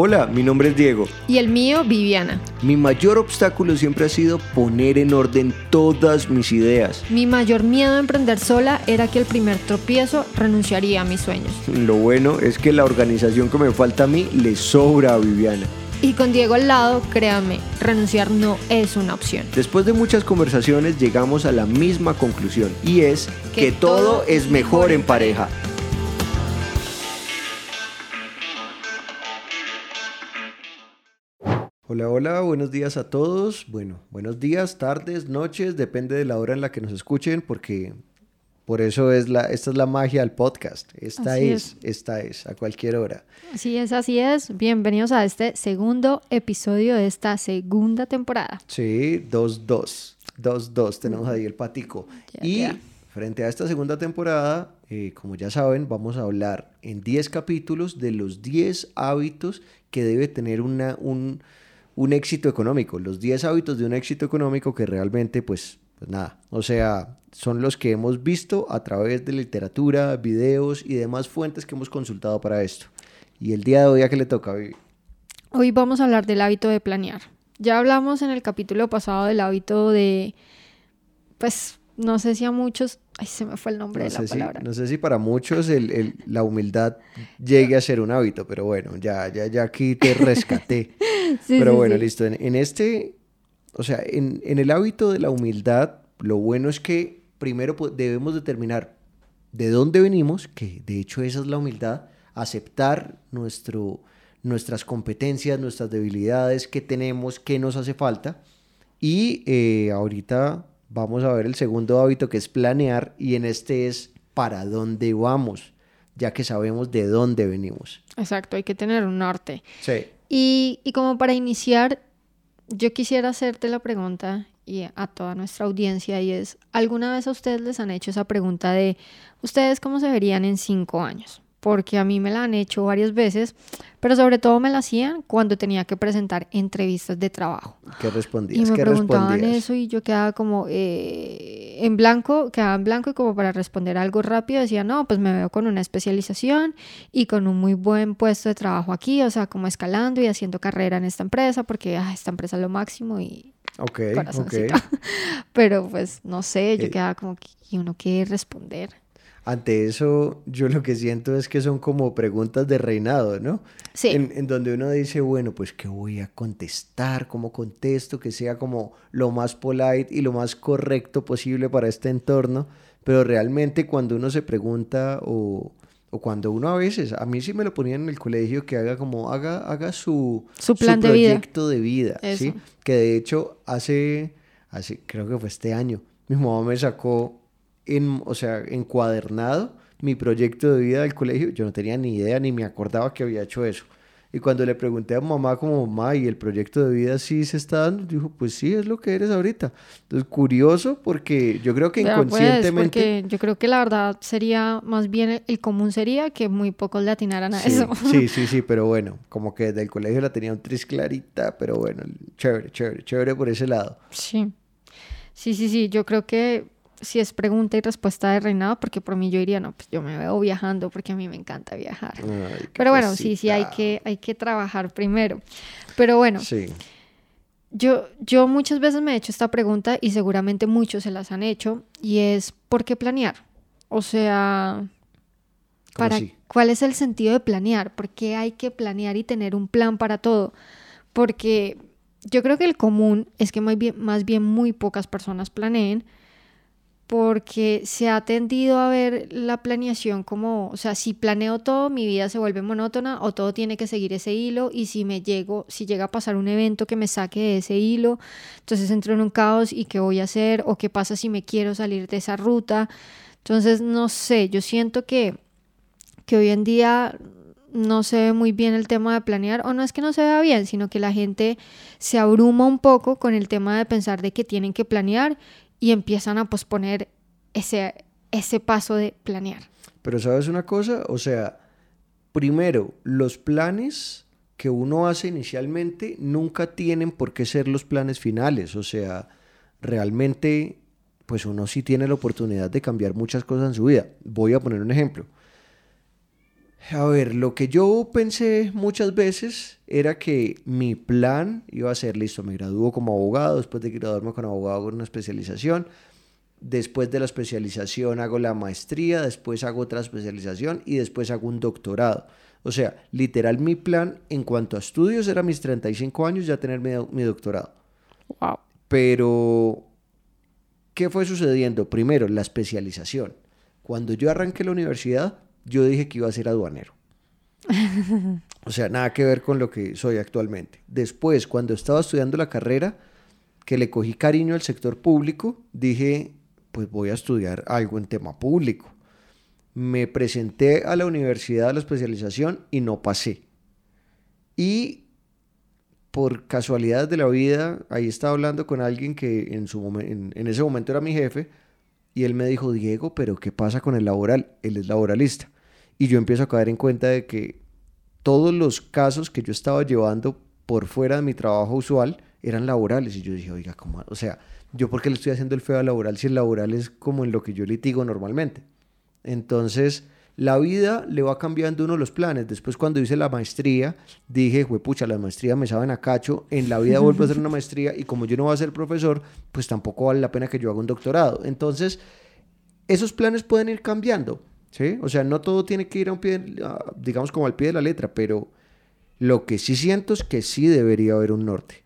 Hola, mi nombre es Diego. Y el mío, Viviana. Mi mayor obstáculo siempre ha sido poner en orden todas mis ideas. Mi mayor miedo a emprender sola era que el primer tropiezo renunciaría a mis sueños. Lo bueno es que la organización que me falta a mí le sobra a Viviana. Y con Diego al lado, créanme, renunciar no es una opción. Después de muchas conversaciones llegamos a la misma conclusión y es que, todo es mejor en pareja. Hola, hola, buenos días a todos. Bueno, buenos días, tardes, noches, depende de la hora en la que nos escuchen, porque por eso es la, esta es la magia del podcast. Esta es, esta es, a cualquier hora. Así es, así es. Bienvenidos a este segundo episodio de esta segunda temporada. Sí, 2-2. 2-2, tenemos ahí el patico. y frente a esta segunda temporada, eh, como ya saben, vamos a hablar en 10 capítulos de los 10 hábitos que debe tener una, un, un éxito económico, los 10 hábitos de un éxito económico que realmente pues, pues nada, o sea, son los que hemos visto a través de literatura, videos y demás fuentes que hemos consultado para esto. Y el día de hoy a qué le toca vivir. Hoy vamos a hablar del hábito de planear. Ya hablamos en el capítulo pasado del hábito de, pues, no sé si a muchos, ay, se me fue el nombre de la palabra. no sé si para muchos el, la humildad llegue a ser un hábito, pero bueno, ya, ya, ya aquí te rescaté. Pero bueno, listo. En, este, o sea, en, el hábito de la humildad, lo bueno es que primero debemos determinar de dónde venimos, que de hecho esa es la humildad, aceptar nuestro, nuestras competencias, nuestras debilidades, qué tenemos, qué nos hace falta. Y eh, ahorita vamos a ver el segundo hábito que es planear y en este es para dónde vamos, ya que sabemos de dónde venimos. Exacto, hay que tener un norte. Sí. Y, como para iniciar, yo quisiera hacerte la pregunta y a toda nuestra audiencia y es, ¿alguna vez a ustedes les han hecho esa pregunta de, ¿ustedes cómo se verían en cinco años? Porque a mí me la han hecho varias veces, pero sobre todo me la hacían cuando tenía que presentar entrevistas de trabajo. ¿Qué respondías? Y me ¿Qué preguntaban eso y yo quedaba como eh, en blanco, quedaba en blanco y como para responder algo rápido decía, no, pues me veo con una especialización y con un muy buen puesto de trabajo aquí, o sea, como escalando y haciendo carrera en esta empresa, porque ah, esta empresa es lo máximo y... Ok, ok. Pero pues no sé, yo eh, quedaba como, ¿y uno quiere responder? Ante eso yo lo que siento es que son como preguntas de reinado, ¿no? Sí. En, donde uno dice, bueno, pues ¿qué voy a contestar? ¿Cómo contesto? Que sea como lo más polite y lo más correcto posible para este entorno. Pero realmente cuando uno se pregunta o, o cuando uno a veces, a mí sí me lo ponían en el colegio que haga como, haga, haga su, su plan de proyecto de vida, ¿sí? Que de hecho hace, hace, creo que fue este año, mi mamá me sacó en, o sea, encuadernado mi proyecto de vida del colegio. Yo no tenía ni idea ni me acordaba que había hecho eso. Y cuando le pregunté a mamá como mamá, ¿y el proyecto de vida sí se está dando? Dijo, pues sí, es lo que eres ahorita. Entonces, curioso porque yo creo que pues, inconscientemente... yo creo que la verdad sería, más bien el común sería que muy pocos le atinaran a eso. Sí, sí, sí, pero bueno, como que desde el colegio la tenía un tris clarita, pero bueno, chévere, chévere, chévere por ese lado. Sí, sí, sí, sí, yo creo que si es pregunta y respuesta de reinado, porque por mí yo diría, no, pues yo me veo viajando porque a mí me encanta viajar. Pero bueno, sí, sí, hay que, hay que trabajar primero. Pero bueno, sí. yo, yo muchas veces me he hecho esta pregunta y seguramente muchos se las han hecho, y es, ¿por qué planear? O sea, para, ¿cuál es el sentido de planear? ¿Por qué hay que planear y tener un plan para todo? Porque yo creo que el común es que más bien, más bien muy pocas personas planeen porque se ha tendido a ver la planeación como, o sea, si planeo todo, mi vida se vuelve monótona o todo tiene que seguir ese hilo y si me llego, si llega a pasar un evento que me saque de ese hilo, entonces entro en un caos y qué voy a hacer o qué pasa si me quiero salir de esa ruta. Entonces, no sé, yo siento que, que hoy en día no se ve muy bien el tema de planear, o no es que no se vea bien, sino que la gente se abruma un poco con el tema de pensar de que tienen que planear y empiezan a posponer ese, ese paso de planear. Pero sabes una cosa, o sea, primero, los planes que uno hace inicialmente nunca tienen por qué ser los planes finales, o sea, realmente pues uno sí tiene la oportunidad de cambiar muchas cosas en su vida. Voy a poner un ejemplo. A ver, lo que yo pensé muchas veces era que mi plan iba a ser, listo, me gradúo como abogado, después de graduarme como abogado hago una especialización, después de la especialización hago la maestría, después hago otra especialización y después hago un doctorado. O sea, literal mi plan en cuanto a estudios era mis 35 años ya tener mi, mi doctorado. Wow. Pero, ¿qué fue sucediendo? Primero, la especialización. Cuando yo arranqué la universidad, yo dije que iba a ser aduanero. O sea, nada que ver con lo que soy actualmente. Después, cuando estaba estudiando la carrera, que le cogí cariño al sector público, dije, pues voy a estudiar algo en tema público. Me presenté a la universidad a la especialización y no pasé. Y por casualidades de la vida, ahí estaba hablando con alguien que en, su en, en ese momento era mi jefe, y él me dijo, Diego, pero ¿qué pasa con el laboral? Él es laboralista. Y yo empiezo a caer en cuenta de que todos los casos que yo estaba llevando por fuera de mi trabajo usual eran laborales. Y yo dije, oiga, ¿cómo? O sea, ¿yo por qué le estoy haciendo el feo al laboral si el laboral es como en lo que yo litigo normalmente? Entonces, la vida le va cambiando uno los planes. Después cuando hice la maestría, dije, pucha, la maestría me saben a cacho, en la vida vuelvo a hacer una maestría y como yo no voy a ser profesor, pues tampoco vale la pena que yo haga un doctorado. Entonces, esos planes pueden ir cambiando, ¿sí? O sea, no todo tiene que ir a un pie, digamos como al pie de la letra, pero lo que sí siento es que sí debería haber un norte.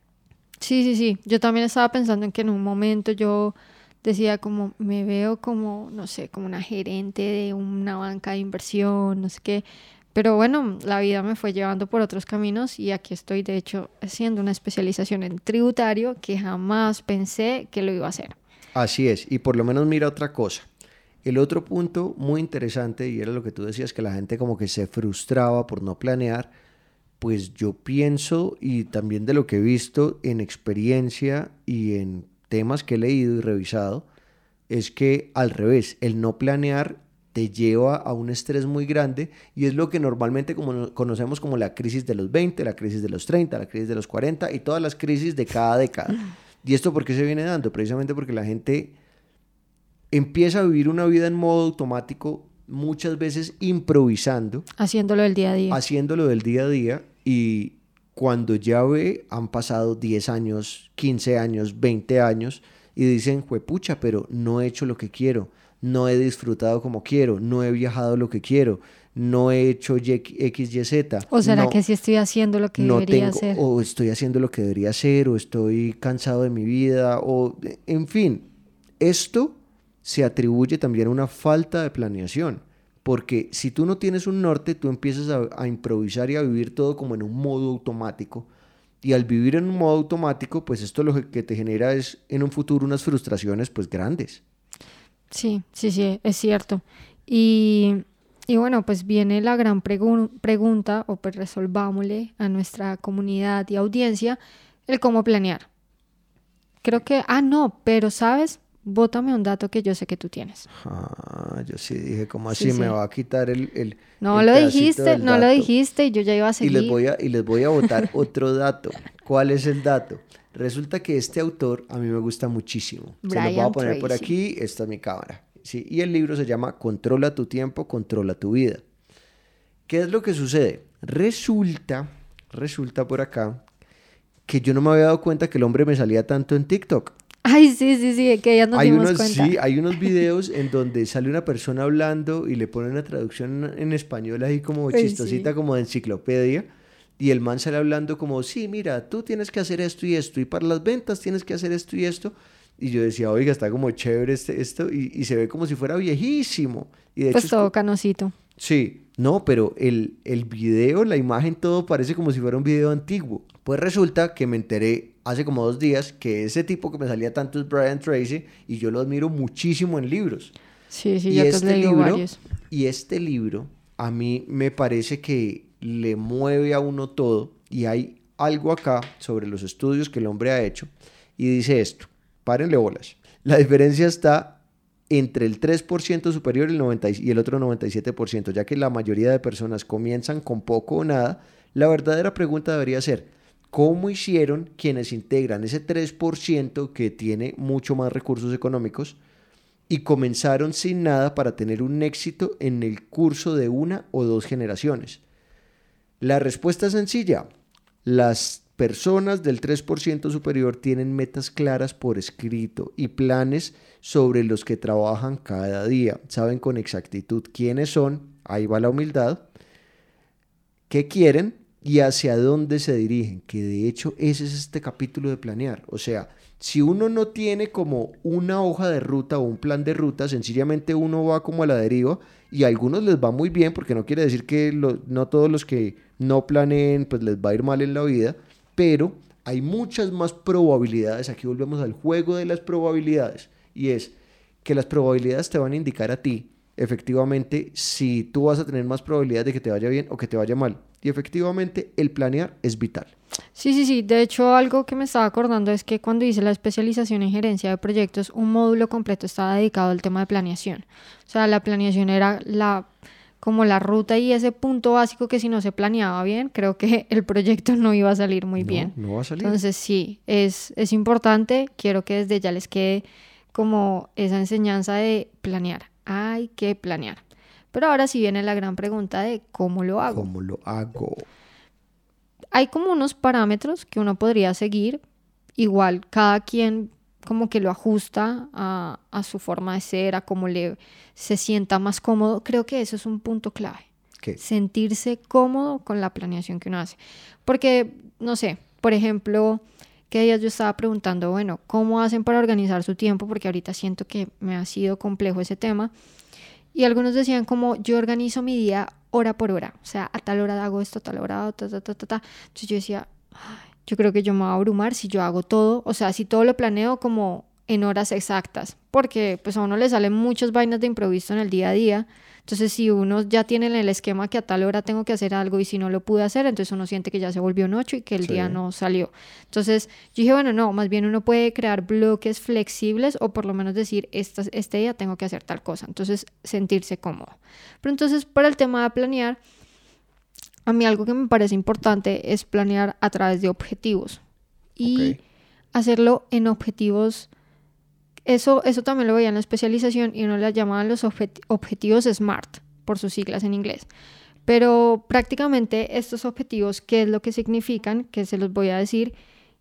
Sí, sí, sí. Yo también estaba pensando en que en un momento yo decía como me veo como, no sé, como una gerente de una banca de inversión, no sé qué. Pero bueno, la vida me fue llevando por otros caminos y aquí estoy, de hecho, haciendo una especialización en tributario que jamás pensé que lo iba a hacer. Así es, y por lo menos mira otra cosa. El otro punto muy interesante, y era lo que tú decías, que la gente como que se frustraba por no planear, pues yo pienso, y también de lo que he visto en experiencia y en temas que he leído y revisado, es que al revés, el no planear te lleva a un estrés muy grande y es lo que normalmente como conocemos como la crisis de los 20, la crisis de los 30, la crisis de los 40 y todas las crisis de cada década. ¿Y esto por qué se viene dando? Precisamente porque la gente empieza a vivir una vida en modo automático, muchas veces improvisando. Haciéndolo del día a día. Haciéndolo del día a día y cuando ya ve, han pasado 10 años, 15 años, 20 años, y dicen, pucha, pero no he hecho lo que quiero, no he disfrutado como quiero, no he viajado lo que quiero, no he hecho X, Y, Z. ¿O será que sí estoy haciendo lo que debería hacer? O estoy haciendo lo que debería hacer, o estoy cansado de mi vida, o en fin, esto se atribuye también una falta de planeación. Porque si tú no tienes un norte, tú empiezas a, improvisar y a vivir todo como en un modo automático. Y al vivir en un modo automático, pues esto lo que te genera es en un futuro unas frustraciones pues grandes. Sí, sí, sí, es cierto. Y, y bueno, pues viene la gran pregunta, o pues resolvámosle a nuestra comunidad y audiencia, el cómo planear. Creo que, ah, no, pero sabes, bótame un dato que yo sé que tú tienes. Ah, yo sí dije, ¿cómo así me va a quitar el... el no lo dijiste, no lo dijiste y yo ya iba a seguir. Y les voy a, y les voy a botar otro dato. ¿Cuál es el dato? Resulta que este autor a mí me gusta muchísimo. se lo voy a poner por aquí, esta es mi cámara. Sí, y el libro se llama Controla tu tiempo, controla tu vida. ¿Qué es lo que sucede? Resulta, resulta por acá, que yo no me había dado cuenta que el hombre me salía tanto en TikTok. Ay, sí, sí, sí, que ya nos hay dimos unos, cuenta. Sí, hay unos videos en donde sale una persona hablando y le pone una traducción en español ahí como chistosita, como de enciclopedia. Y el man sale hablando como, sí, mira, tú tienes que hacer esto y esto, y para las ventas tienes que hacer esto y esto. Y yo decía, oiga, está como chévere este, esto, y, se ve como si fuera viejísimo. Y de pues todo canosito. Sí, no, pero el, el video, la imagen, todo parece como si fuera un video antiguo. Pues resulta que me enteré hace como dos días que ese tipo que me salía tanto es Brian Tracy y yo lo admiro muchísimo en libros. Sí, sí, y ya este libro, varios. Y este libro a mí me parece que le mueve a uno todo y hay algo acá sobre los estudios que el hombre ha hecho y dice esto, párenle bolas. La diferencia está entre el 3% superior y el, 90 y el otro 97%, ya que la mayoría de personas comienzan con poco o nada, la verdadera pregunta debería ser, ¿Cómo hicieron quienes integran ese 3% que tiene mucho más recursos económicos? y comenzaron sin nada para tener un éxito en el curso de una o dos generaciones. La respuesta es sencilla. Las personas del 3% superior tienen metas claras por escrito y planes sobre los que trabajan cada día. Saben con exactitud quiénes son, ahí va la humildad, qué quieren y hacia dónde se dirigen, que de hecho ese es este capítulo de planear. O sea, si uno no tiene como una hoja de ruta o un plan de ruta, sencillamente uno va como a la deriva y a algunos les va muy bien, porque no quiere decir que no todos los que no planeen pues les va a ir mal en la vida, pero hay muchas más probabilidades, aquí volvemos al juego de las probabilidades, y es que las probabilidades te van a indicar a ti efectivamente si tú vas a tener más probabilidades de que te vaya bien o que te vaya mal. Y efectivamente el planear es vital. Sí, sí, sí. De hecho, algo que me estaba acordando es que cuando hice la especialización en gerencia de proyectos, un módulo completo estaba dedicado al tema de planeación. O sea, la planeación era la como la ruta y ese punto básico que si no se planeaba bien, creo que el proyecto no iba a salir muy bien. No va a salir. Entonces sí, es, es importante, quiero que desde ya les quede como esa enseñanza de planear hay que planear. Pero ahora sí viene la gran pregunta de cómo lo hago. ¿Cómo lo hago? Hay como unos parámetros que uno podría seguir. Igual cada quien como que lo ajusta a, su forma de ser, a cómo le se sienta más cómodo. Creo que eso es un punto clave. ¿Qué? Sentirse cómodo con la planeación que uno hace. Porque, no sé, por ejemplo, que días yo estaba preguntando, bueno, ¿cómo hacen para organizar su tiempo? Porque ahorita siento que me ha sido complejo ese tema. Y algunos decían como yo organizo mi día hora por hora, o sea, a tal hora hago esto, a tal hora, ta, ta, ta, ta. Entonces yo decía, yo creo que yo me voy a abrumar si yo hago todo, o sea, si todo lo planeo como en horas exactas, porque pues a uno le salen muchas vainas de improviso en el día a día entonces, si uno ya tiene en el esquema que a tal hora tengo que hacer algo y si no lo pude hacer, entonces uno siente que ya se volvió un 8 y que el día no salió. Entonces, yo dije, bueno, no, más bien uno puede crear bloques flexibles o por lo menos decir, este, este día tengo que hacer tal cosa. Entonces, sentirse cómodo. Pero entonces, para el tema de planear, a mí algo que me parece importante es planear a través de objetivos y hacerlo en objetivos eso, eso también lo veía en la especialización y uno le llamaban los objetivos SMART, por sus siglas en inglés. Pero prácticamente estos objetivos, ¿qué es lo que significan? Que se los voy a decir.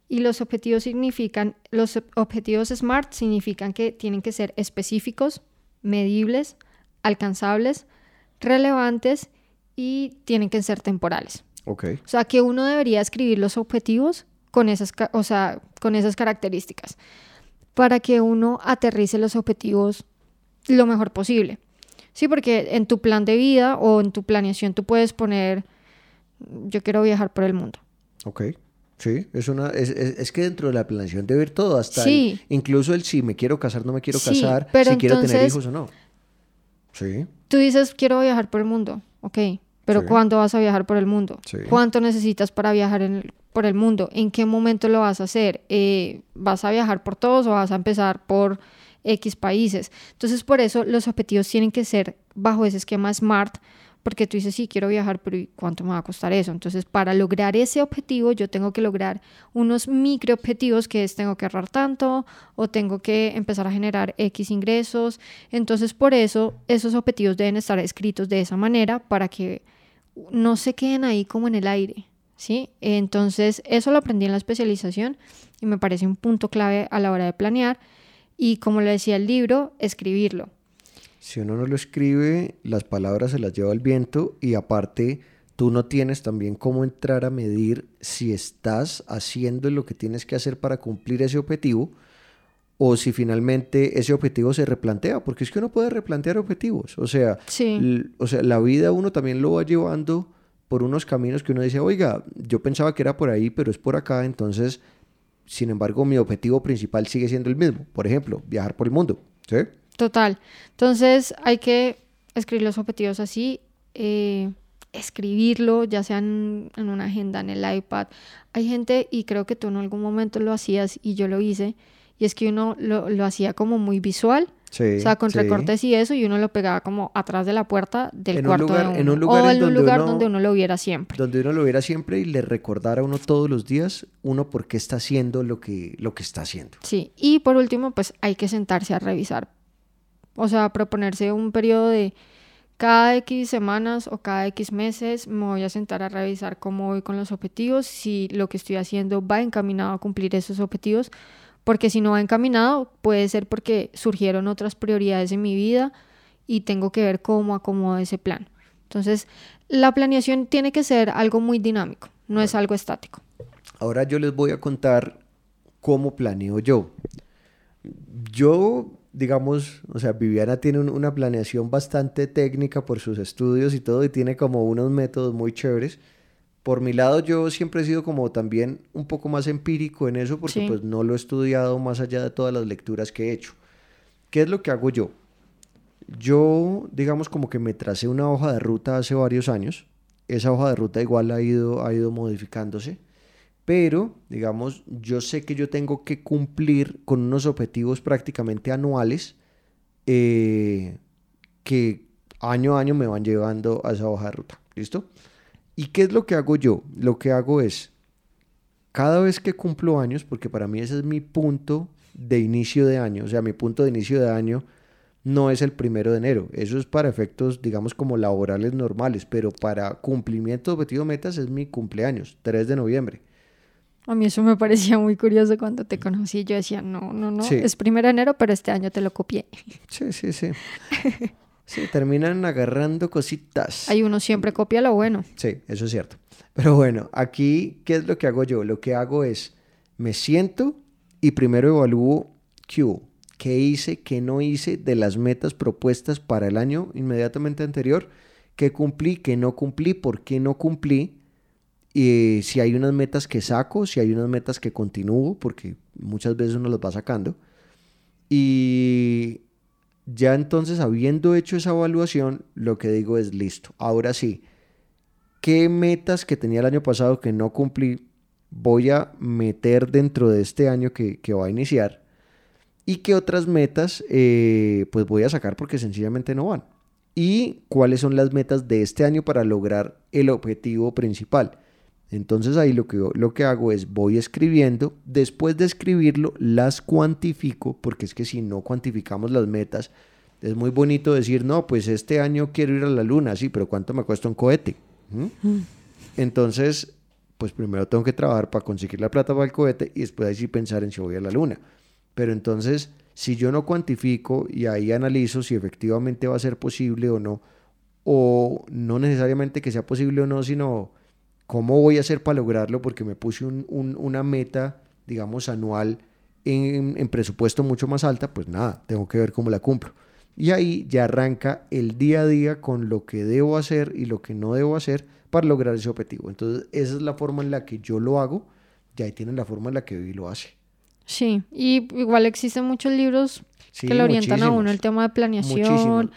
Y los objetivos significan, los objetivos SMART significan que tienen que ser específicos, medibles, alcanzables, relevantes y tienen que ser temporales. Okay. O sea, que uno debería escribir los objetivos con esas, o sea, con esas características para que uno aterrice los objetivos lo mejor posible. Sí, porque en tu plan de vida o en tu planeación tú puedes poner, yo quiero viajar por el mundo. Ok. Sí, es una, es, es, que dentro de la planeación debe ir todo, hasta sí. incluso el si me quiero casar, no me quiero casar, si quiero tener hijos o no. Sí. Tú dices, quiero viajar por el mundo, ok, pero ¿cuándo vas a viajar por el mundo? ¿Cuánto necesitas para viajar en el, por el mundo. ¿En qué momento lo vas a hacer? Eh, ¿Vas a viajar por todos o vas a empezar por X países? Entonces, por eso los objetivos tienen que ser bajo ese esquema SMART, porque tú dices, sí, quiero viajar, pero ¿cuánto me va a costar eso? Entonces, para lograr ese objetivo, yo tengo que lograr unos micro objetivos, que es, tengo que ahorrar tanto o tengo que empezar a generar X ingresos. Entonces, por eso, esos objetivos deben estar escritos de esa manera para que no se queden ahí como en el aire. ¿sí? Entonces, eso lo aprendí en la especialización y me parece un punto clave a la hora de planear. Y como le decía el libro, escribirlo. Si uno no lo escribe, las palabras se las lleva el viento y aparte tú no tienes también cómo entrar a medir si estás haciendo lo que tienes que hacer para cumplir ese objetivo o si finalmente ese objetivo se replantea, porque es que uno puede replantear objetivos, o sea, o sea, la vida uno también lo va llevando por unos caminos que uno dice, oiga, yo pensaba que era por ahí, pero es por acá, entonces, sin embargo, mi objetivo principal sigue siendo el mismo. Por ejemplo, viajar por el mundo. ¿Sí? Total. Entonces, hay que escribir los objetivos así, eh, escribirlo, ya sea en, una agenda, en el iPad. Hay gente, y creo que tú en algún momento lo hacías y yo lo hice, y es que uno lo, lo hacía como muy visual o sea, con recortes y eso, y uno lo pegaba como atrás de la puerta del cuarto de uno. En un lugar, o en, un lugar donde uno lo viera siempre. Donde uno lo viera siempre y le recordara a uno todos los días, uno por qué está haciendo lo que, lo que está haciendo. Sí, y por último, pues hay que sentarse a revisar O sea, proponerse un periodo de cada X semanas o cada X meses me voy a sentar a revisar cómo voy con los objetivos, si lo que estoy haciendo va encaminado a cumplir esos objetivos, porque si no va encaminado puede ser porque surgieron otras prioridades en mi vida y tengo que ver cómo acomodo ese plan. Entonces, la planeación tiene que ser algo muy dinámico, no es algo estático. Ahora yo les voy a contar cómo planeo yo. Yo digamos, o sea, Viviana tiene una planeación bastante técnica por sus estudios y todo, y tiene como unos métodos muy chéveres. Por mi lado, yo siempre he sido como también un poco más empírico en eso, porque pues no lo he estudiado más allá de todas las lecturas que he hecho. ¿Qué es lo que hago yo? Yo, digamos, como que me tracé una hoja de ruta hace varios años. Esa hoja de ruta igual ha ido, ha ido modificándose pero digamos, yo sé que yo tengo que cumplir con unos objetivos prácticamente anuales eh, que año a año me van llevando a esa hoja de ruta. ¿Listo? ¿Y qué es lo que hago yo? Lo que hago es, cada vez que cumplo años, porque para mí ese es mi punto de inicio de año, o sea, mi punto de inicio de año no es el primero de enero, eso es para efectos, digamos, como laborales normales, pero para cumplimiento de objetivo metas es mi cumpleaños, 3 de noviembre. A mí eso me parecía muy curioso cuando te conocí. Yo decía, no, no, no, es primero de enero, pero este año te lo copié. Sí, sí, sí. Sí, terminan agarrando cositas. Hay uno siempre copia lo bueno. Sí, eso es cierto. Pero bueno, aquí, ¿qué es lo que hago yo? Lo que hago es, me siento y primero evalúo qué qué hice, qué no hice de las metas propuestas para el año inmediatamente anterior, qué cumplí, qué no cumplí, por qué no cumplí y si hay unas metas que saco, si hay unas metas que continúo, porque muchas veces uno las va sacando. Y ya entonces, habiendo hecho esa evaluación, lo que digo es listo. Ahora sí, ¿qué metas que tenía el año pasado que no cumplí voy a meter dentro de este año que, que va a iniciar? ¿Y qué otras metas eh, pues voy a sacar porque sencillamente no van? ¿Y cuáles son las metas de este año para lograr el objetivo principal? Entonces ahí lo que, lo que hago es voy escribiendo, después de escribirlo las cuantifico, porque es que si no cuantificamos las metas, es muy bonito decir, no, pues este año quiero ir a la luna, sí, pero ¿cuánto me cuesta un cohete? ¿Mm? Mm. Entonces, pues primero tengo que trabajar para conseguir la plata para el cohete y después ahí sí pensar en si voy a la luna. Pero entonces, si yo no cuantifico y ahí analizo si efectivamente va a ser posible o no, o no necesariamente que sea posible o no, sino ¿Cómo voy a hacer para lograrlo? Porque me puse una meta, digamos, anual en, presupuesto mucho más alta, pues nada, tengo que ver cómo la cumplo. Y ahí ya arranca el día a día con lo que debo hacer y lo que no debo hacer para lograr ese objetivo. Entonces, esa es la forma en la que yo lo hago, y ahí tienen la forma en la que Vivi lo hace. Sí, y igual existen muchos libros que lo orientan a uno el tema de planeación,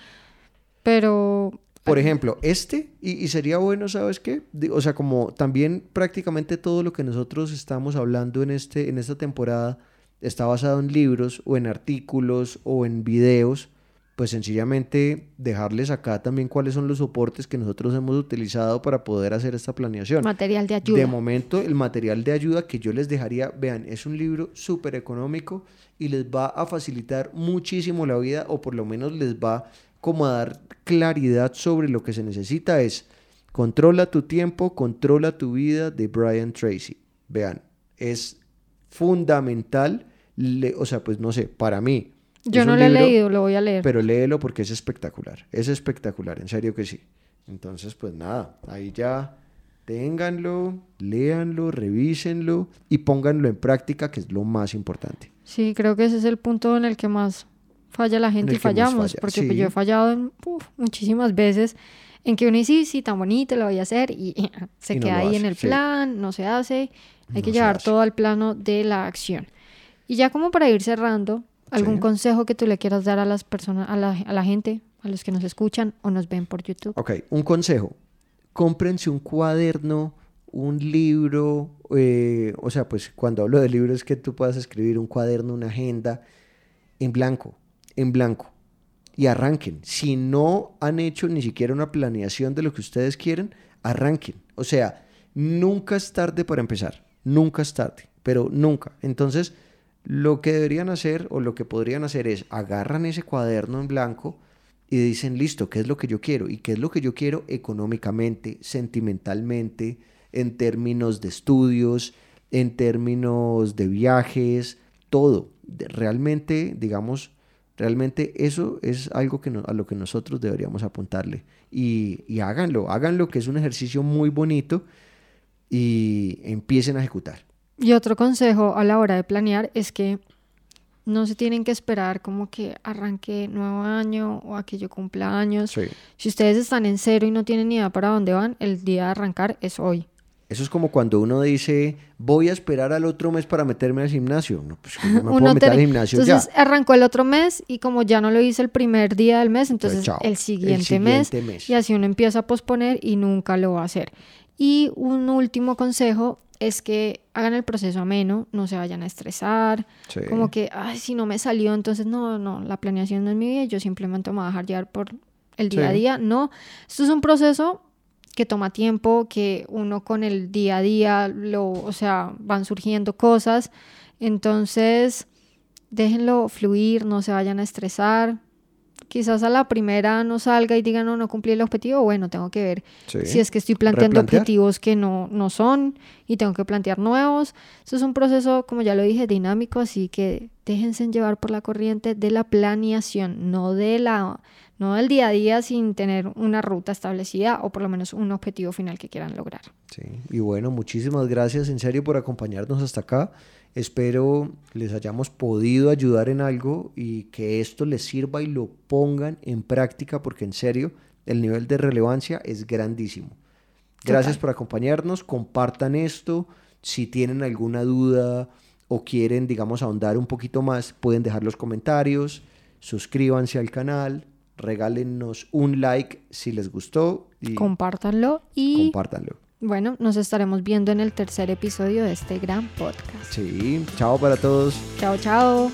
pero por ejemplo, este, y, sería bueno, ¿sabes qué? O sea, como también prácticamente todo lo que nosotros estamos hablando en, este, en esta temporada está basado en libros o en artículos o en videos, pues sencillamente dejarles acá también cuáles son los soportes que nosotros hemos utilizado para poder hacer esta planeación. Material de ayuda. De momento, el material de ayuda que yo les dejaría, vean, es un libro súper económico y les va a facilitar muchísimo la vida o por lo menos les va como a dar claridad sobre lo que se necesita es Controla tu tiempo, controla tu vida de Brian Tracy. Vean, es fundamental, o sea, pues no sé, para mí. Yo no lo he leído, lo voy a leer. Pero léelo porque es espectacular, es espectacular, en serio que sí. Entonces, pues nada, ahí ya ténganlo, léanlo, revísenlo y pónganlo en práctica, que es lo más importante. Sí, creo que ese es el punto en el que más falla la gente y fallamos, porque pues, yo he fallado muchísimas veces en que uno dice, sí, sí, tan bonito, lo voy a hacer y se queda ahí en el plan, no se hace, hay que llevar todo al plano de la acción. Y ya como para ir cerrando, ¿algún consejo que tú le quieras dar a las personas, a la, a la gente, a los que nos escuchan o nos ven por YouTube? Ok, un consejo, cómprense un cuaderno, un libro, eh, o sea, pues cuando hablo de libros es que tú puedas escribir un cuaderno, una agenda en blanco en blanco y arranquen. Si no han hecho ni siquiera una planeación de lo que ustedes quieren, arranquen. O sea, nunca es tarde para empezar, nunca es tarde, pero nunca. Entonces, lo que deberían hacer o lo que podrían hacer es agarran ese cuaderno en blanco y dicen, listo, ¿qué es lo que yo quiero? ¿Y qué es lo que yo quiero económicamente, sentimentalmente, en términos de estudios, en términos de viajes, todo? Realmente, digamos, realmente eso es algo que a lo que nosotros deberíamos apuntarle. Y, y háganlo, háganlo, que es un ejercicio muy bonito y empiecen a ejecutar. Y otro consejo a la hora de planear es que no se tienen que esperar como que arranque nuevo año o a que yo cumpla años. Si ustedes están en cero y no tienen ni idea para dónde van, el día de arrancar es hoy. Eso es como cuando uno dice, voy a esperar al otro mes para meterme al gimnasio. No, pues no me puedo meter al gimnasio entonces, arrancó el otro mes y como ya no lo hice el primer día del mes, entonces el, siguiente mes, Y así uno empieza a posponer y nunca lo va a hacer. Y un último consejo es que hagan el proceso ameno, no se vayan a estresar, como que, ay, si no me salió, entonces no, no, la planeación no es mi vida, yo simplemente me voy a dejar llevar por el día a día. No, esto es un proceso que toma tiempo, que uno con el día a día, lo, o sea, van surgiendo cosas, entonces déjenlo fluir, no se vayan a estresar, quizás a la primera no salga y diga no, no cumplí el objetivo, bueno, tengo que ver si es que estoy planteando objetivos que no, no son y tengo que plantear nuevos. Eso es un proceso, como ya lo dije, dinámico, así que déjense llevar por la corriente de la planeación, no de la no del día a día sin tener una ruta establecida o por lo menos un objetivo final que quieran lograr. Sí, y bueno, muchísimas gracias en serio por acompañarnos hasta acá. Espero les hayamos podido ayudar en algo y que esto les sirva y lo pongan en práctica porque en serio el nivel de relevancia es grandísimo. Gracias por acompañarnos, compartan esto, si tienen alguna duda o quieren, digamos, ahondar un poquito más, pueden dejar los comentarios, suscríbanse al canal, regálenos un like si les gustó y compártanlo y compártanlo. Bueno, nos estaremos viendo en el tercer episodio de este gran podcast. Sí, chao para todos. Chao, chao.